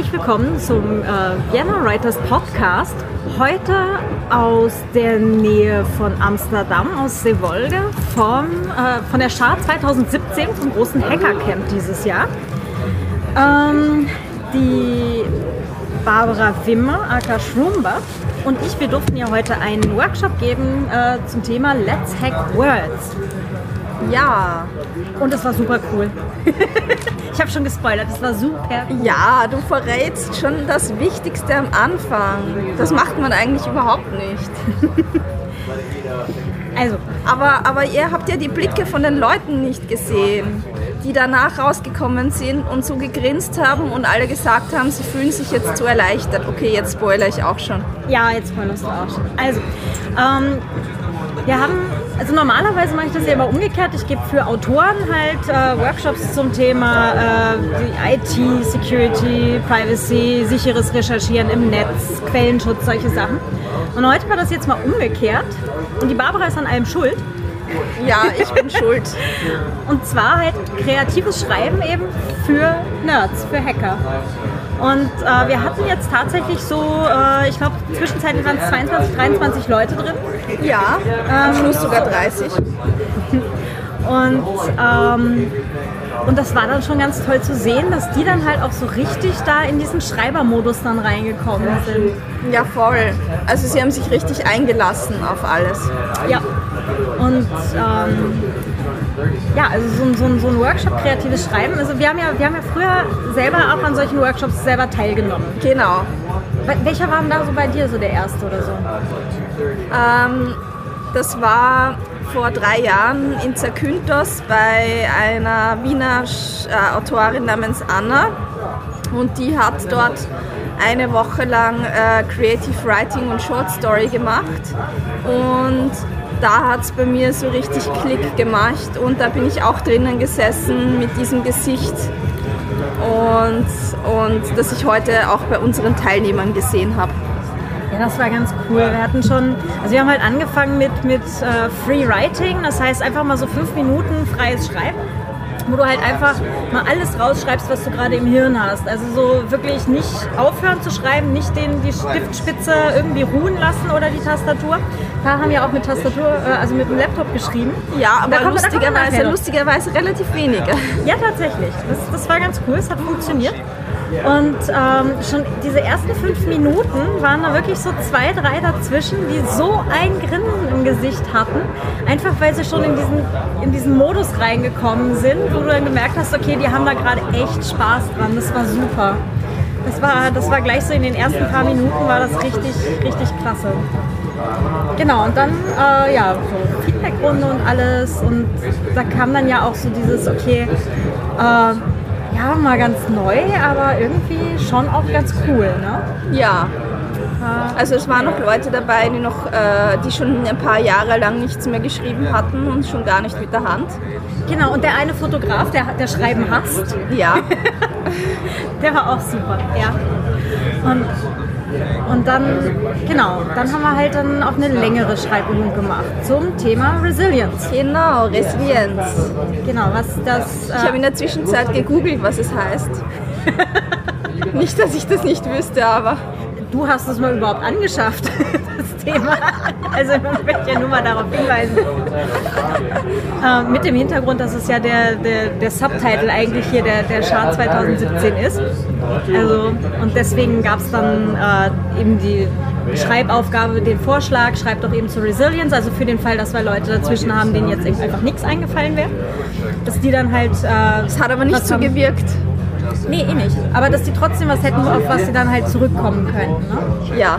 Herzlich willkommen zum äh, Vienna Writers Podcast. Heute aus der Nähe von Amsterdam, aus Seewolde, vom, äh, von der Schar 2017, vom großen Hackercamp dieses Jahr. Ähm, die Barbara Wimmer, aka Schrumbach, und ich, wir durften ja heute einen Workshop geben äh, zum Thema Let's Hack Words. Ja, und es war super cool. ich habe schon gespoilert, es war super cool. Ja, du verrätst schon das Wichtigste am Anfang. Das macht man eigentlich überhaupt nicht. Also, aber, aber ihr habt ja die Blicke von den Leuten nicht gesehen, die danach rausgekommen sind und so gegrinst haben und alle gesagt haben, sie fühlen sich jetzt so erleichtert. Okay, jetzt spoilere ich auch schon. Ja, jetzt spoilerst du auch schon. Also, ähm, wir haben, also normalerweise mache ich das ja immer umgekehrt. Ich gebe für Autoren halt äh, Workshops zum Thema äh, IT, Security, Privacy, sicheres Recherchieren im Netz, Quellenschutz, solche Sachen. Und heute war das jetzt mal umgekehrt. Und die Barbara ist an allem schuld. Ja, ich bin schuld. Und zwar halt kreatives Schreiben eben für Nerds, für Hacker. Und äh, wir hatten jetzt tatsächlich so, äh, ich glaube, zwischenzeitlich waren es 22, 23 Leute drin. Ja, am Schluss sogar 30. Und, ähm, und das war dann schon ganz toll zu sehen, dass die dann halt auch so richtig da in diesen Schreibermodus dann reingekommen sind. Ja, voll. Also sie haben sich richtig eingelassen auf alles. Ja. Und ähm, ja, also so, so, so, ein Workshop kreatives Schreiben. Also wir haben ja, wir haben ja früher selber auch an solchen Workshops selber teilgenommen. Genau. Welcher war denn da so bei dir so der erste oder so? Ähm, das war vor drei Jahren in Zakynthos bei einer Wiener äh, Autorin namens Anna und die hat dort eine Woche lang äh, Creative Writing und Short Story gemacht und da hat es bei mir so richtig Klick gemacht und da bin ich auch drinnen gesessen mit diesem Gesicht und, und das ich heute auch bei unseren Teilnehmern gesehen habe. Ja, das war ganz cool. Wir hatten schon, also wir haben halt angefangen mit, mit äh, Free Writing, das heißt einfach mal so fünf Minuten freies Schreiben wo du halt einfach mal alles rausschreibst, was du gerade im Hirn hast. Also so wirklich nicht aufhören zu schreiben, nicht den, die Stiftspitze irgendwie ruhen lassen oder die Tastatur. Da haben wir auch mit Tastatur, äh, also mit dem Laptop geschrieben. Ja, aber lustigerweise, lustigerweise relativ wenige. Ja, tatsächlich. Das, das war ganz cool, es hat funktioniert. Und ähm, schon diese ersten fünf Minuten waren da wirklich so zwei, drei dazwischen, die so ein Grinsen im Gesicht hatten. Einfach weil sie schon in diesen, in diesen Modus reingekommen sind, wo du dann gemerkt hast, okay, die haben da gerade echt Spaß dran. Das war super. Das war, das war gleich so in den ersten paar Minuten war das richtig, richtig klasse. Genau, und dann, äh, ja, so Feedbackrunde und alles. Und da kam dann ja auch so dieses, okay, äh, ja, mal ganz neu, aber irgendwie schon auch ganz cool, ne? Ja. Also es waren noch Leute dabei, die noch, äh, die schon ein paar Jahre lang nichts mehr geschrieben hatten und schon gar nicht mit der Hand. Genau, und der eine Fotograf, der, der Schreiben hasst. Ja. der war auch super, ja. Und und dann, genau, dann haben wir halt dann auch eine längere Schreibübung gemacht zum Thema Resilience. Genau, Resilience. Genau, was das. Äh ich habe in der Zwischenzeit gegoogelt, was es heißt. nicht, dass ich das nicht wüsste, aber. Du hast es mal überhaupt angeschafft, das Thema. Also ich möchte ja nur mal darauf hinweisen. Äh, mit dem Hintergrund, dass es ja der, der, der Subtitle eigentlich hier der, der Chart 2017 ist. Also, und deswegen gab es dann äh, eben die Schreibaufgabe, den Vorschlag, schreibt doch eben zur Resilience, also für den Fall, dass wir Leute dazwischen haben, denen jetzt einfach nichts eingefallen wäre. Dass die dann halt. Äh, das hat aber nicht so gewirkt. Nee, eh nicht. Aber dass die trotzdem was hätten, auf was sie dann halt zurückkommen könnten. Ne? Ja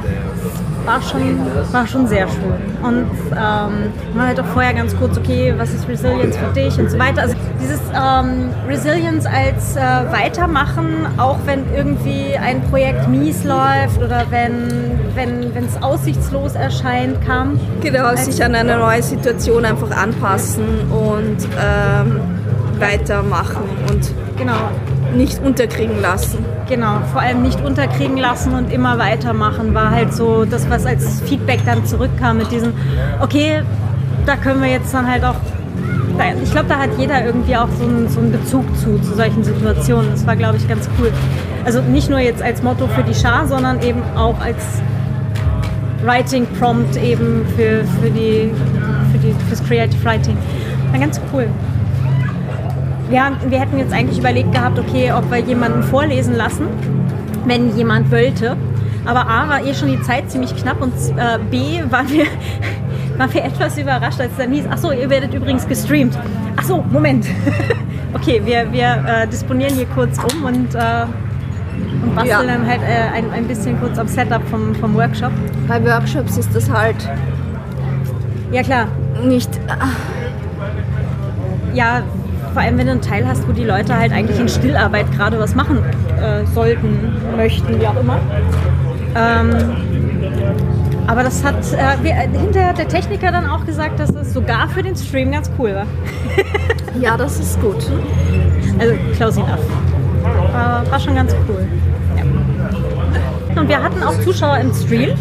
war schon, war schon sehr schön. Und ähm, man halt auch vorher ganz kurz, okay, was ist Resilience für dich und so weiter. Also dieses ähm, Resilience als äh, Weitermachen, auch wenn irgendwie ein Projekt mies läuft oder wenn wenn es aussichtslos erscheint, kam. Genau, sich an eine neue Situation einfach anpassen und ähm, weitermachen und genau nicht unterkriegen lassen. Genau, vor allem nicht unterkriegen lassen und immer weitermachen war halt so das, was als Feedback dann zurückkam mit diesem, okay, da können wir jetzt dann halt auch ich glaube, da hat jeder irgendwie auch so einen, so einen Bezug zu, zu solchen Situationen. Das war, glaube ich, ganz cool. Also nicht nur jetzt als Motto für die Schar, sondern eben auch als Writing Prompt eben für, für die, für die fürs Creative Writing. War ganz cool. Wir, haben, wir hätten jetzt eigentlich überlegt gehabt, okay, ob wir jemanden vorlesen lassen, wenn jemand wollte. Aber A war eh schon die Zeit ziemlich knapp und äh, B waren wir, waren wir etwas überrascht, als es dann hieß, achso, ihr werdet übrigens gestreamt. Achso, Moment. okay, wir, wir äh, disponieren hier kurz um und, äh, und basteln Ja. dann halt äh, ein, ein bisschen kurz am Setup vom, vom Workshop. Bei Workshops ist das halt Ja klar, nicht. ja, vor allem wenn du einen Teil hast, wo die Leute halt eigentlich in Stillarbeit gerade was machen äh, sollten, möchten, wie auch immer. Ähm, aber das hat äh, wir, hinterher hat der Techniker dann auch gesagt, dass es sogar für den Stream ganz cool war. Ja, das ist gut. Also close enough. Äh, war schon ganz cool. Und wir hatten auch Zuschauer im Stream.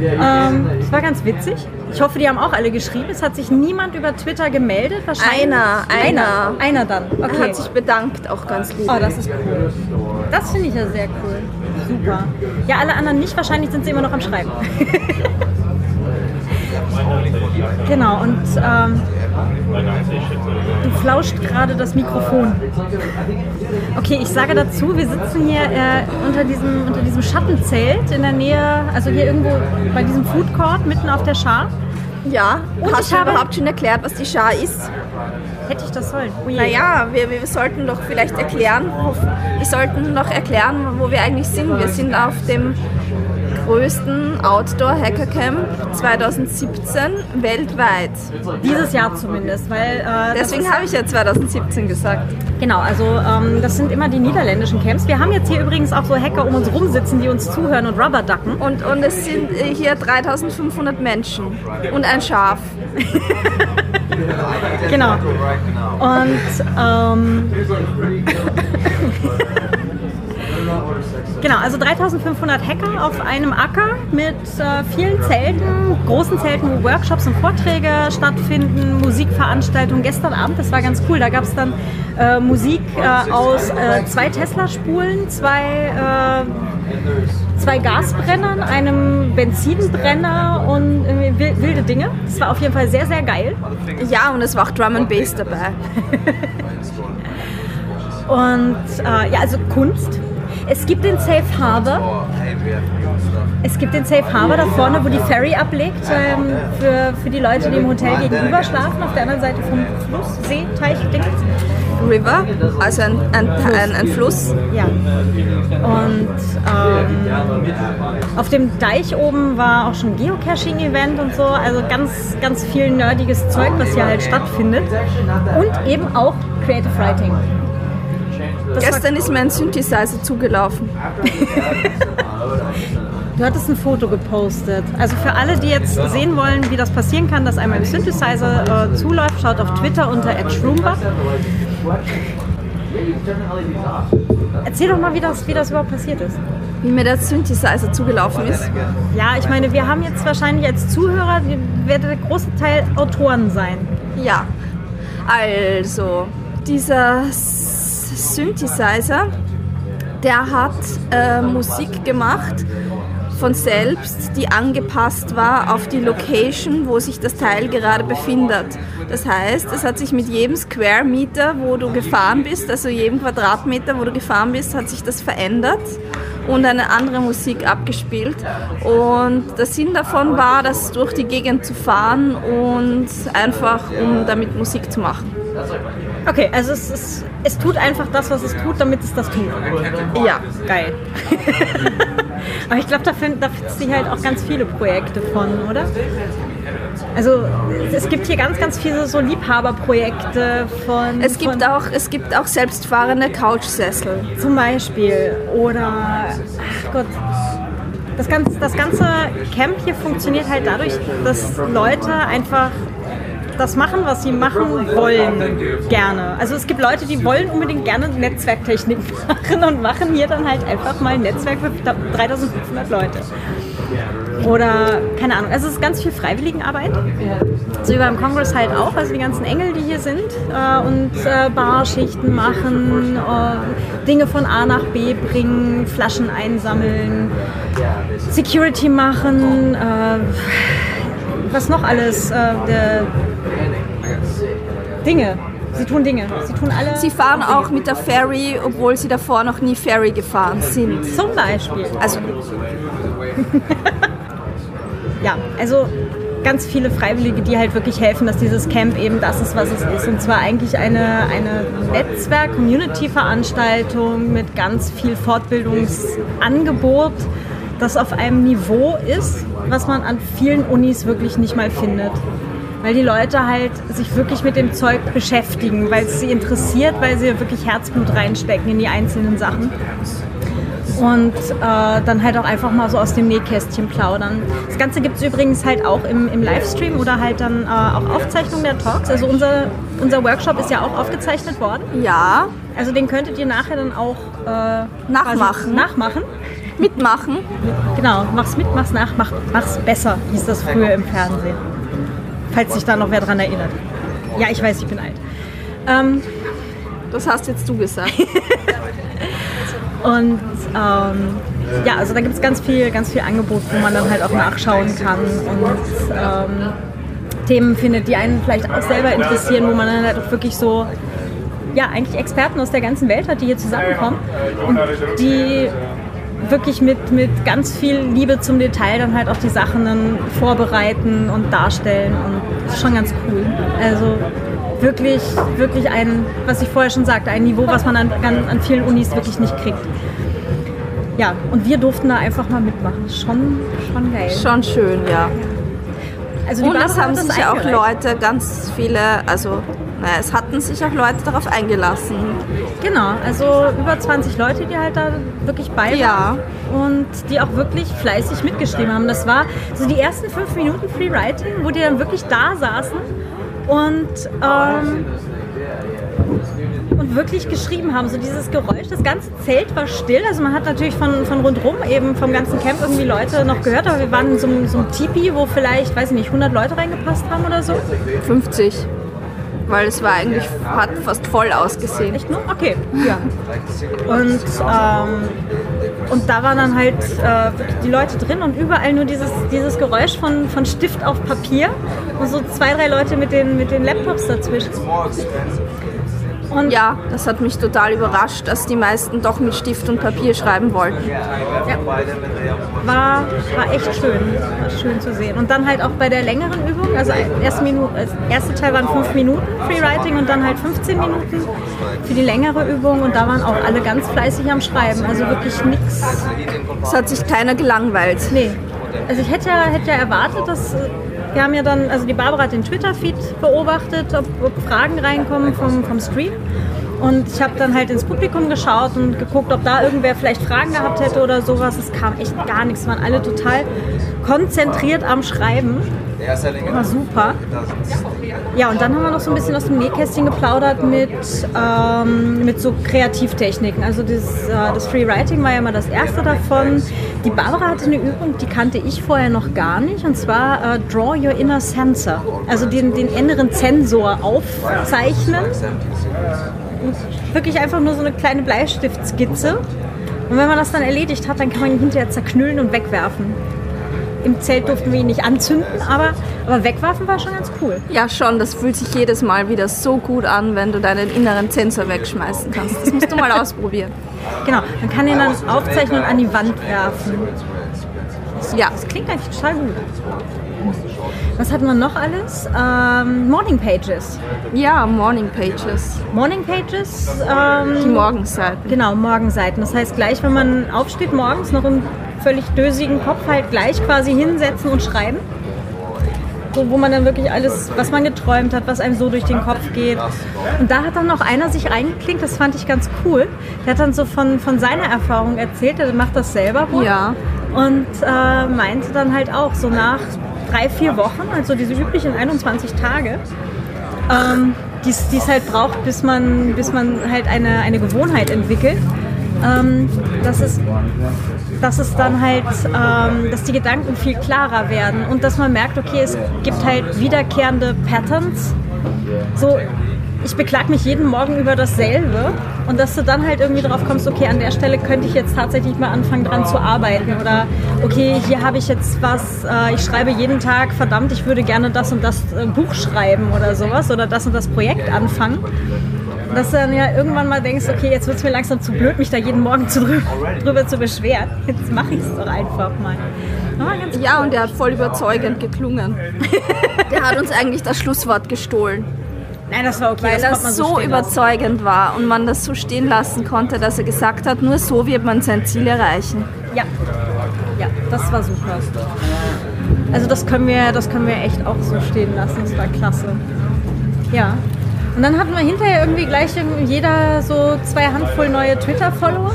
Ähm, das war ganz witzig. Ich hoffe, die haben auch alle geschrieben. Es hat sich niemand über Twitter gemeldet. Wahrscheinlich. Einer, einer. Einer dann. Okay. hat sich bedankt, auch ganz lieb. Oh, das ist cool. Das finde ich ja sehr cool. Super. Ja, alle anderen nicht. Wahrscheinlich sind sie immer noch am Schreiben. genau, und ähm, du flauscht gerade das Mikrofon. Okay, ich sage dazu, wir sitzen hier äh, unter, diesem, unter diesem Schattenzelt in der Nähe, also hier irgendwo bei diesem Food Court mitten auf der Schar. Ja, Und hast ich du habe- überhaupt schon erklärt, was die Schar ist? Hätte ich das sollen? Oh. Naja, wir, wir sollten doch vielleicht erklären, wir sollten doch erklären, wo wir eigentlich sind. Wir sind auf dem größten Outdoor Hacker Camp 2017 weltweit. Dieses Jahr zumindest, weil äh, Deswegen habe ich ja 2017 gesagt. Genau, also ähm, das sind immer die niederländischen Camps. Wir haben jetzt hier übrigens auch so Hacker um uns rum sitzen, die uns zuhören und rubberducken. Und, und es sind äh, hier 3500 Menschen und ein Schaf. Genau. Und ähm, genau, also 3500 Hacker auf einem Acker mit äh, vielen Zelten, großen Zelten, wo Workshops und Vorträge stattfinden, Musikveranstaltungen. Gestern Abend, das war ganz cool, da gab es dann äh, Musik äh, aus äh, zwei Tesla-Spulen, zwei äh, zwei Gasbrennern, einem Benzinbrenner und wilde Dinge. Das war auf jeden Fall sehr, sehr geil. Ja, und es war auch Drum and Bass dabei. Und äh, ja, also Kunst. Es gibt den Safe Harbor. Es gibt den Safe Harbor da vorne, wo die Ferry ablegt ähm, für, für die Leute, die im Hotel gegenüber schlafen, auf der anderen Seite vom Fluss, See, Teich, Ding. River, also ein, ein, ein, ein Fluss. Ja. Und ähm, auf dem Deich oben war auch schon Geocaching-Event und so. Also ganz, ganz viel nerdiges Zeug, was hier halt stattfindet. Und eben auch Creative Writing. Gestern ist mir ein Synthesizer zugelaufen. du hattest ein Foto gepostet. Also für alle, die jetzt sehen wollen, wie das passieren kann, dass einmal ein Synthesizer äh, zuläuft, schaut auf Twitter unter @schroomba. Erzähl doch mal, wie das, wie das überhaupt passiert ist. Wie mir der Synthesizer zugelaufen ist. Ja, ich meine, wir haben jetzt wahrscheinlich als Zuhörer, werdet der große Teil Autoren sein. Ja, also dieser Synthesizer, der hat äh, Musik gemacht von selbst, die angepasst war auf die Location, wo sich das Teil gerade befindet. Das heißt, es hat sich mit jedem Square Meter, wo du gefahren bist, also jedem Quadratmeter, wo du gefahren bist, hat sich das verändert und eine andere Musik abgespielt. Und der Sinn davon war, das durch die Gegend zu fahren und einfach, um damit Musik zu machen. Okay, also es, ist, es tut einfach das, was es tut, damit es das tut. Ja. Geil. Aber ich glaube, da finden da findest du halt auch ganz viele Projekte von, oder? Also es gibt hier ganz, ganz viele so Liebhaberprojekte von... Es gibt von, auch, es gibt auch selbstfahrende Couchsessel. Zum Beispiel. Oder, ach Gott, das ganze, das ganze Camp hier funktioniert halt dadurch, dass Leute einfach das machen, was sie machen wollen, gerne. Also es gibt Leute, die wollen unbedingt gerne Netzwerktechnik machen und machen hier dann halt einfach mal ein Netzwerk für 3500 Leute. oder keine Ahnung. Also es ist ganz viel Freiwilligenarbeit. So wie beim Kongress halt auch, also die ganzen Engel, die hier sind äh, und äh, Barschichten machen, äh, Dinge von A nach B bringen, Flaschen einsammeln, Security machen, äh, was noch alles, äh, der, Dinge. Sie tun Dinge. Sie tun alle. Sie fahren auch mit der Ferry, obwohl sie davor noch nie Ferry gefahren sind. Zum Beispiel. Also ja, also ganz viele Freiwillige, die halt wirklich helfen, dass dieses Camp eben das ist, was es ist. Und zwar eigentlich eine, eine Netzwerk-Community-Veranstaltung mit ganz viel Fortbildungsangebot, das auf einem Niveau ist, was man an vielen Unis wirklich nicht mal findet. Weil die Leute halt sich wirklich mit dem Zeug beschäftigen, weil es sie interessiert, weil sie wirklich Herzblut reinstecken in die einzelnen Sachen und äh, dann halt auch einfach mal so aus dem Nähkästchen plaudern. Das Ganze gibt es übrigens halt auch im, im Livestream oder halt dann äh, auch Aufzeichnung der Talks. Also unser, unser Workshop ist ja auch aufgezeichnet worden. Ja. Also den könntet ihr nachher dann auch äh, nachmachen. nachmachen. Mitmachen. Genau, mach's mit, mach's nach, mach, mach's besser, hieß das früher im Fernsehen. Falls sich da noch wer dran erinnert. Ja, ich weiß, ich bin alt. Ähm, das hast jetzt du gesagt. Und ähm, ja, also da gibt es ganz viel, ganz viel Angebot, wo man dann halt auch nachschauen kann und ähm, Themen findet, die einen vielleicht auch selber interessieren, wo man dann halt auch wirklich so, ja, eigentlich Experten aus der ganzen Welt hat, die hier zusammenkommen und die wirklich mit, mit ganz viel Liebe zum Detail dann halt auch die Sachen dann vorbereiten und darstellen und das ist schon ganz cool. Also wirklich, wirklich ein, was ich vorher schon sagte, ein Niveau, was man an, an, vielen Unis wirklich nicht kriegt. Ja, und wir durften da einfach mal mitmachen. Schon, schon geil. Schon schön, ja. Also und es haben sich auch Leute, ganz viele, also naja, es hatten sich auch Leute darauf eingelassen. Genau, also über 20 Leute, die halt da wirklich bei waren. Ja. Und die auch wirklich fleißig mitgeschrieben haben. Das war so die ersten fünf Minuten Free Writing, wo die dann wirklich da saßen und, ähm, und wirklich geschrieben haben. So dieses Geräusch, das ganze Zelt war still. Also man hat natürlich von, von rundherum eben vom ganzen Camp irgendwie Leute noch gehört, aber wir waren in so, so einem Tipi, wo vielleicht, weiß ich nicht, 100 Leute reingepasst haben oder so. 50 weil es war eigentlich, hat fast voll ausgesehen. Echt nur? Okay, ja. Und, ähm, und da waren dann halt äh, die Leute drin und überall nur dieses, dieses Geräusch von, von Stift auf Papier und so zwei, drei Leute mit den, mit den Laptops dazwischen. Und ja, das hat mich total überrascht, dass die meisten doch mit Stift und Papier schreiben wollten. Ja. War, war echt schön, war schön zu sehen. Und dann halt auch bei der längeren Übung, also erste, Minute, erste Teil waren fünf Minuten Freewriting und dann halt 15 Minuten für die längere Übung und da waren auch alle ganz fleißig am Schreiben, also wirklich nichts. Es hat sich keiner gelangweilt. Nee. Also ich hätte ja, hätte ja erwartet, dass wir haben ja dann, also die Barbara hat den Twitter-Feed beobachtet, ob, ob, Fragen reinkommen vom, vom Stream. Und ich habe dann halt ins Publikum geschaut und geguckt, ob da irgendwer vielleicht Fragen gehabt hätte oder sowas. Es kam echt gar nichts. Es waren alle total konzentriert am Schreiben. War super. Ja, und dann haben wir noch so ein bisschen aus dem Nähkästchen geplaudert mit, ähm, mit so Kreativtechniken. Also das, äh, das Free Writing war ja mal das erste davon. Die Barbara hatte eine Übung, die kannte ich vorher noch gar nicht, und zwar äh, Draw Your Inner Sensor. Also den, den inneren Zensor aufzeichnen. Wirklich einfach nur so eine kleine Bleistiftskizze. Und wenn man das dann erledigt hat, dann kann man ihn hinterher zerknüllen und wegwerfen. Im Zelt durften wir ihn nicht anzünden, aber, aber wegwerfen war schon ganz cool. Ja, schon. Das fühlt sich jedes Mal wieder so gut an, wenn du deinen inneren Sensor wegschmeißen kannst. Das musst du mal ausprobieren. Genau, man kann ihn dann aufzeichnen und an die Wand werfen. Das, ja. Das klingt eigentlich total gut. Was hatten wir noch alles? Ähm, Morning Pages. Ja, Morning Pages. Morning Pages. Ähm, die Morgenseiten. Genau, Morgenseiten. Das heißt, gleich wenn man aufsteht morgens, noch im völlig dösigen Kopf halt gleich quasi hinsetzen und schreiben. So, wo man dann wirklich alles, was man geträumt hat, was einem so durch den Kopf geht. Und da hat dann noch einer sich reingeklinkt, das fand ich ganz cool. Der hat dann so von, von seiner Erfahrung erzählt, der macht das selber wohl. Ja. Und äh, meinte dann halt auch, so nach drei, vier Wochen, also diese üblichen 21 Tage, ähm, die es halt braucht, bis man, bis man halt eine, eine Gewohnheit entwickelt, ähm, dass, es, dass es dann halt, ähm, dass die Gedanken viel klarer werden und dass man merkt, okay, es gibt halt wiederkehrende Patterns. So, ich beklag mich jeden Morgen über dasselbe und dass du dann halt irgendwie drauf kommst, okay, an der Stelle könnte ich jetzt tatsächlich mal anfangen dran zu arbeiten oder okay, hier habe ich jetzt was, äh, ich schreibe jeden Tag, verdammt, ich würde gerne das und das äh, Buch schreiben oder sowas oder das und das Projekt anfangen. Dass du dann ja irgendwann mal denkst, okay, jetzt wird es mir langsam zu blöd, mich da jeden Morgen zu drü drüber zu beschweren. Jetzt mache ich es doch einfach mal. Ja, cool. und der hat voll überzeugend geklungen. der hat uns eigentlich das Schlusswort gestohlen. Nein, das war okay. Weil das, das so, so überzeugend lassen. war und man das so stehen lassen konnte, dass er gesagt hat, nur so wird man sein Ziel erreichen. Ja, ja, das war super. Also das können wir, das können wir echt auch so stehen lassen. Das war klasse. Ja. Und dann hatten wir hinterher irgendwie gleich jeder so zwei Handvoll neue Twitter-Follower.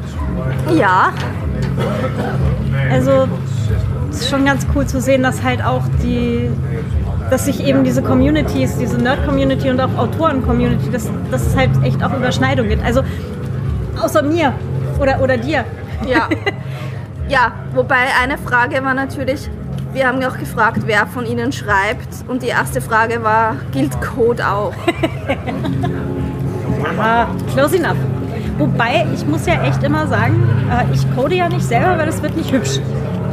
ja. Also es ist schon ganz cool zu sehen, dass halt auch die dass sich eben diese Communities, diese Nerd-Community und auch Autoren-Community, dass, dass es halt echt auch Überschneidungen gibt. Also außer mir oder, oder dir. Ja. ja, wobei eine Frage war natürlich, wir haben auch gefragt, wer von Ihnen schreibt. Und die erste Frage war, gilt Code auch? Aha, close enough. Wobei, ich muss ja echt immer sagen, äh, ich code ja nicht selber, weil es wird nicht hübsch.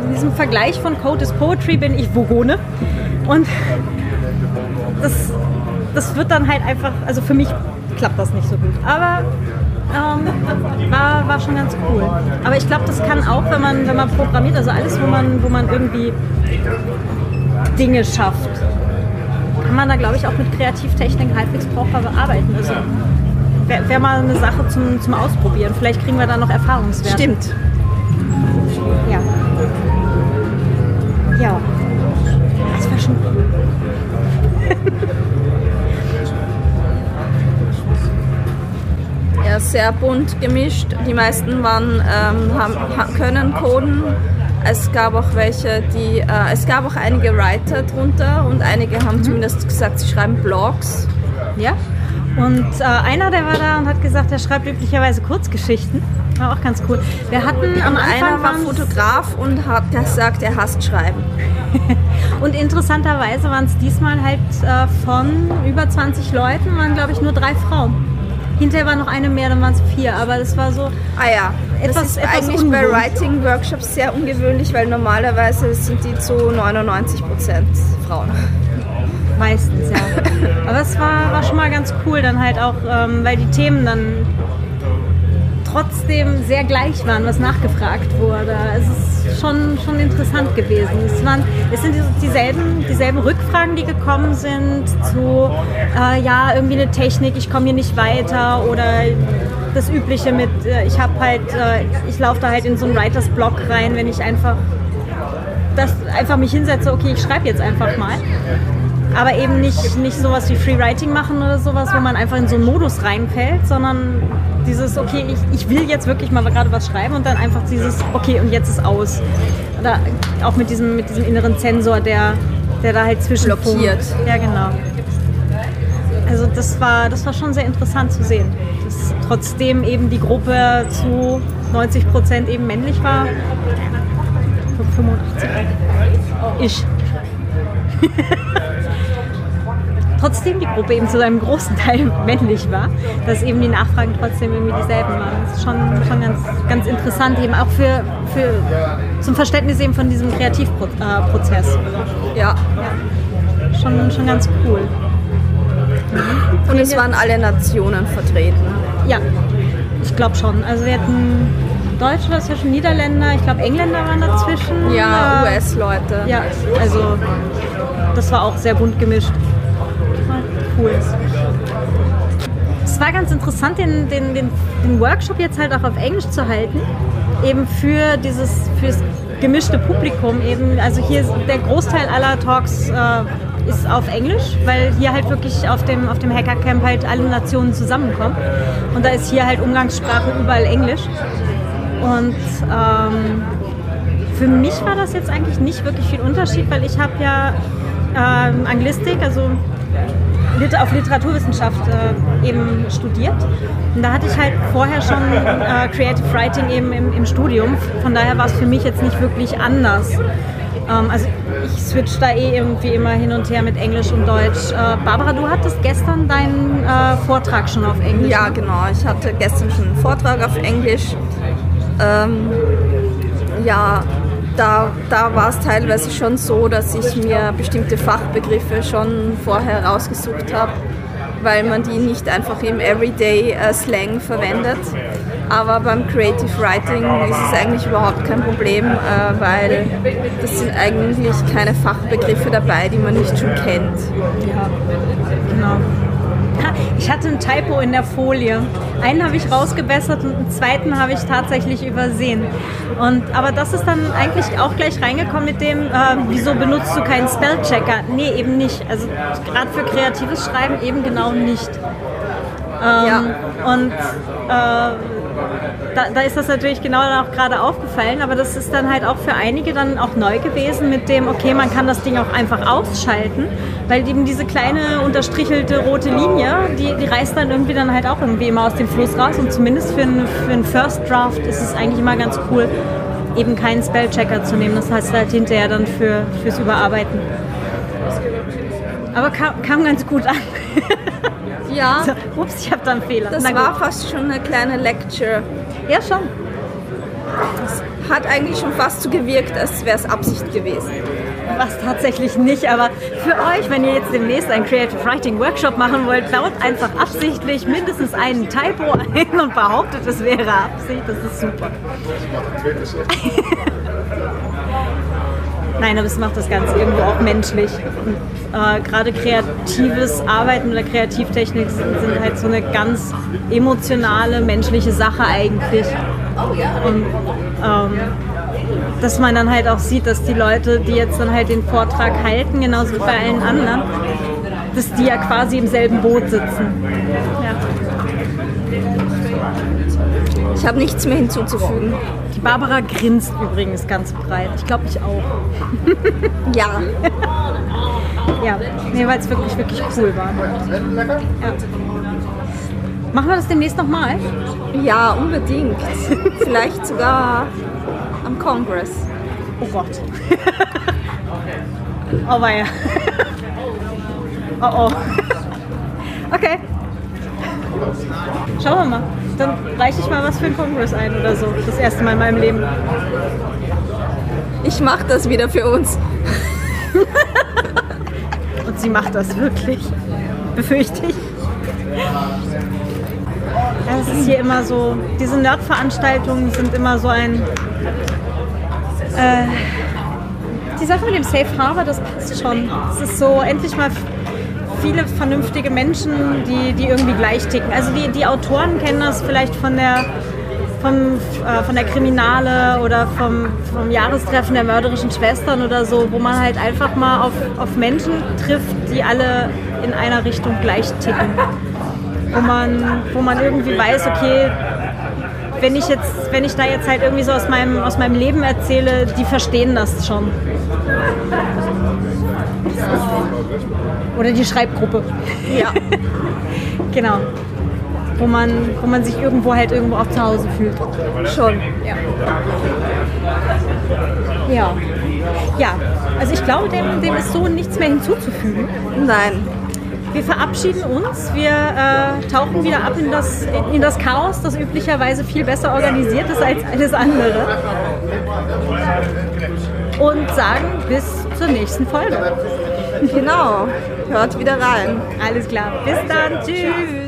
In diesem Vergleich von Code is Poetry bin ich Vogone. Und das, das wird dann halt einfach, also für mich klappt das nicht so gut. Aber ähm, war, war schon ganz cool. Aber ich glaube, das kann auch, wenn man, wenn man programmiert, also alles, wo man, wo man irgendwie Dinge schafft, kann man da, glaube ich, auch mit Kreativtechnik halbwegs brauchbar bearbeiten. Also wäre wär mal eine Sache zum, zum Ausprobieren. Vielleicht kriegen wir da noch Erfahrungswerte. Stimmt. Ja. Ja sehr bunt gemischt. Die meisten waren, ähm, haben, können coden. Es gab auch welche, die, äh, es gab auch einige Writer drunter und einige haben mhm. zumindest gesagt, sie schreiben Blogs. Ja. Und äh, einer, der war da und hat gesagt, er schreibt üblicherweise Kurzgeschichten. War auch ganz cool. Wir hatten am Anfang einer war Fotograf und hat gesagt, er hasst Schreiben. und interessanterweise waren es diesmal halt äh, von über 20 Leuten, waren glaube ich nur drei Frauen. Hinterher war noch eine mehr, dann waren es vier, aber das war so. Ah ja, etwas, das ist etwas eigentlich ungewohnt. bei Writing-Workshops sehr ungewöhnlich, weil normalerweise sind die zu 99 Prozent Frauen. Meistens, ja. Aber es war, war schon mal ganz cool, dann halt auch, ähm, weil die Themen dann trotzdem sehr gleich waren, was nachgefragt wurde. Es ist schon, schon interessant gewesen. Es, waren, es sind dieselben, dieselben Rückfragen, die gekommen sind zu, äh, ja, irgendwie eine Technik, ich komme hier nicht weiter oder das Übliche mit, äh, ich habe halt, äh, ich laufe da halt in so einen Writers-Blog rein, wenn ich einfach das einfach mich hinsetze, okay, ich schreibe jetzt einfach mal aber eben nicht, nicht sowas wie Freewriting machen oder sowas, wo man einfach in so einen Modus reinfällt, sondern dieses, okay, ich, ich will jetzt wirklich mal gerade was schreiben und dann einfach dieses, okay, und jetzt ist aus. Oder auch mit diesem, mit diesem inneren Zensor, der, der da halt zwischen blockiert. Ja, genau. Also das war, das war schon sehr interessant zu sehen, dass trotzdem eben die Gruppe zu 90 Prozent eben männlich war. 85 ich. trotzdem die Gruppe eben zu einem großen Teil männlich war, dass eben die Nachfragen trotzdem irgendwie dieselben waren. Das ist schon, schon ganz, ganz interessant, eben auch für, für zum Verständnis eben von diesem Kreativprozess. Ja. ja. Schon, schon ganz cool. Mhm. Und es waren alle Nationen vertreten. Ja, ich glaube schon. Also wir hatten Deutsche dazwischen, Niederländer, ich glaube Engländer waren dazwischen. Ja, US-Leute. Ja, also das war auch sehr bunt gemischt cool. Es war ganz interessant, den, den, den, den Workshop jetzt halt auch auf Englisch zu halten, eben für dieses fürs gemischte Publikum eben. Also hier ist der Großteil aller Talks äh, ist auf Englisch, weil hier halt wirklich auf dem, auf dem Hackercamp halt alle Nationen zusammenkommen. Und da ist hier halt Umgangssprache überall Englisch. Und ähm, für mich war das jetzt eigentlich nicht wirklich viel Unterschied, weil ich habe ja ähm, Anglistik, also auf Literaturwissenschaft äh, eben studiert. Und da hatte ich halt vorher schon äh, Creative Writing eben im, im Studium. Von daher war es für mich jetzt nicht wirklich anders. Ähm, also ich switch da eh irgendwie immer hin und her mit Englisch und Deutsch. Äh, Barbara, du hattest gestern deinen äh, Vortrag schon auf Englisch. Ja, genau. Ich hatte gestern schon einen Vortrag auf Englisch. Ähm, ja, da, da war es teilweise schon so, dass ich mir bestimmte Fachbegriffe schon vorher rausgesucht habe, weil man die nicht einfach im Everyday äh, Slang verwendet. Aber beim Creative Writing ist es eigentlich überhaupt kein Problem, äh, weil das sind eigentlich keine Fachbegriffe dabei, die man nicht schon kennt. Ja, genau. Ich hatte ein Typo in der Folie. Einen habe ich rausgebessert und einen zweiten habe ich tatsächlich übersehen. Und, aber das ist dann eigentlich auch gleich reingekommen mit dem, äh, wieso benutzt du keinen Spellchecker? Nee, eben nicht. Also gerade für kreatives Schreiben eben genau nicht. Ähm, ja. Und äh, da, da, ist das natürlich genau dann auch gerade aufgefallen, aber das ist dann halt auch für einige dann auch neu gewesen mit dem, okay, man kann das Ding auch einfach ausschalten, weil eben diese kleine unterstrichelte rote Linie, die, die reißt dann irgendwie dann halt auch irgendwie immer aus dem Fluss raus und zumindest für einen, für einen First Draft ist es eigentlich immer ganz cool, eben keinen Spellchecker zu nehmen. Das heißt halt hinterher dann für, fürs Überarbeiten. Aber kam, kam ganz gut an. Ja. So, ups, ich habe da einen Fehler. Das war fast schon eine kleine Lecture. Ja, schon. Das hat eigentlich schon fast so gewirkt, als wäre es Absicht gewesen. Was tatsächlich nicht, aber für euch, wenn ihr jetzt demnächst einen Creative Writing Workshop machen wollt, baut einfach absichtlich mindestens einen Typo ein und behauptet, es wäre Absicht. Das ist super. Nein, aber es macht das Ganze irgendwo auch menschlich. Äh, Gerade kreatives Arbeiten oder Kreativtechnik sind, sind, halt so eine ganz emotionale, menschliche Sache eigentlich. Und ähm, dass man dann halt auch sieht, dass die Leute, die jetzt dann halt den Vortrag halten, genauso wie bei allen anderen, dass die ja quasi im selben Boot sitzen. Ja. Ich habe nichts mehr hinzuzufügen. Die Barbara grinst übrigens ganz breit. Ich glaube, ich auch. ja. ja, nee, weil es wirklich, wirklich cool war. Ja. Machen wir das demnächst nochmal? Ja, unbedingt. Vielleicht sogar am Kongress. Oh Gott. oh weia. oh oh. Okay. Schauen wir mal dann reiche ich mal was für den Kongress ein oder so. Das erste Mal in meinem Leben. Ich mache das wieder für uns. Und sie macht das wirklich. Befürchte ich. Es ist hier immer so, diese Nerd-Veranstaltungen sind immer so ein. Äh, die Sache mit dem Safe Harbor, das passt schon. Es ist so endlich mal viele vernünftige Menschen, die, die irgendwie gleich ticken. Also die, die Autoren kennen das vielleicht von der, vom, äh, von der Kriminale oder vom, vom Jahrestreffen der mörderischen Schwestern oder so, wo man halt einfach mal auf, auf Menschen trifft, die alle in einer Richtung gleich ticken. Wo man, wo man irgendwie weiß, okay, wenn ich jetzt, wenn ich da jetzt halt irgendwie so aus meinem, aus meinem Leben erzähle, die verstehen das schon. Oder die Schreibgruppe. Ja. genau. Wo man, wo man sich irgendwo halt irgendwo auch zu Hause fühlt. Schon. Ja. Ja. Ja. Also ich glaube, dem, dem ist so nichts mehr hinzuzufügen. Nein. Wir verabschieden uns. Wir äh, tauchen wieder ab in das, in, in das Chaos, das üblicherweise viel besser organisiert ist als alles andere. Und sagen bis zur nächsten Folge. Genau. Hört wieder rein. Alles klar. Bis dann. Tschüss.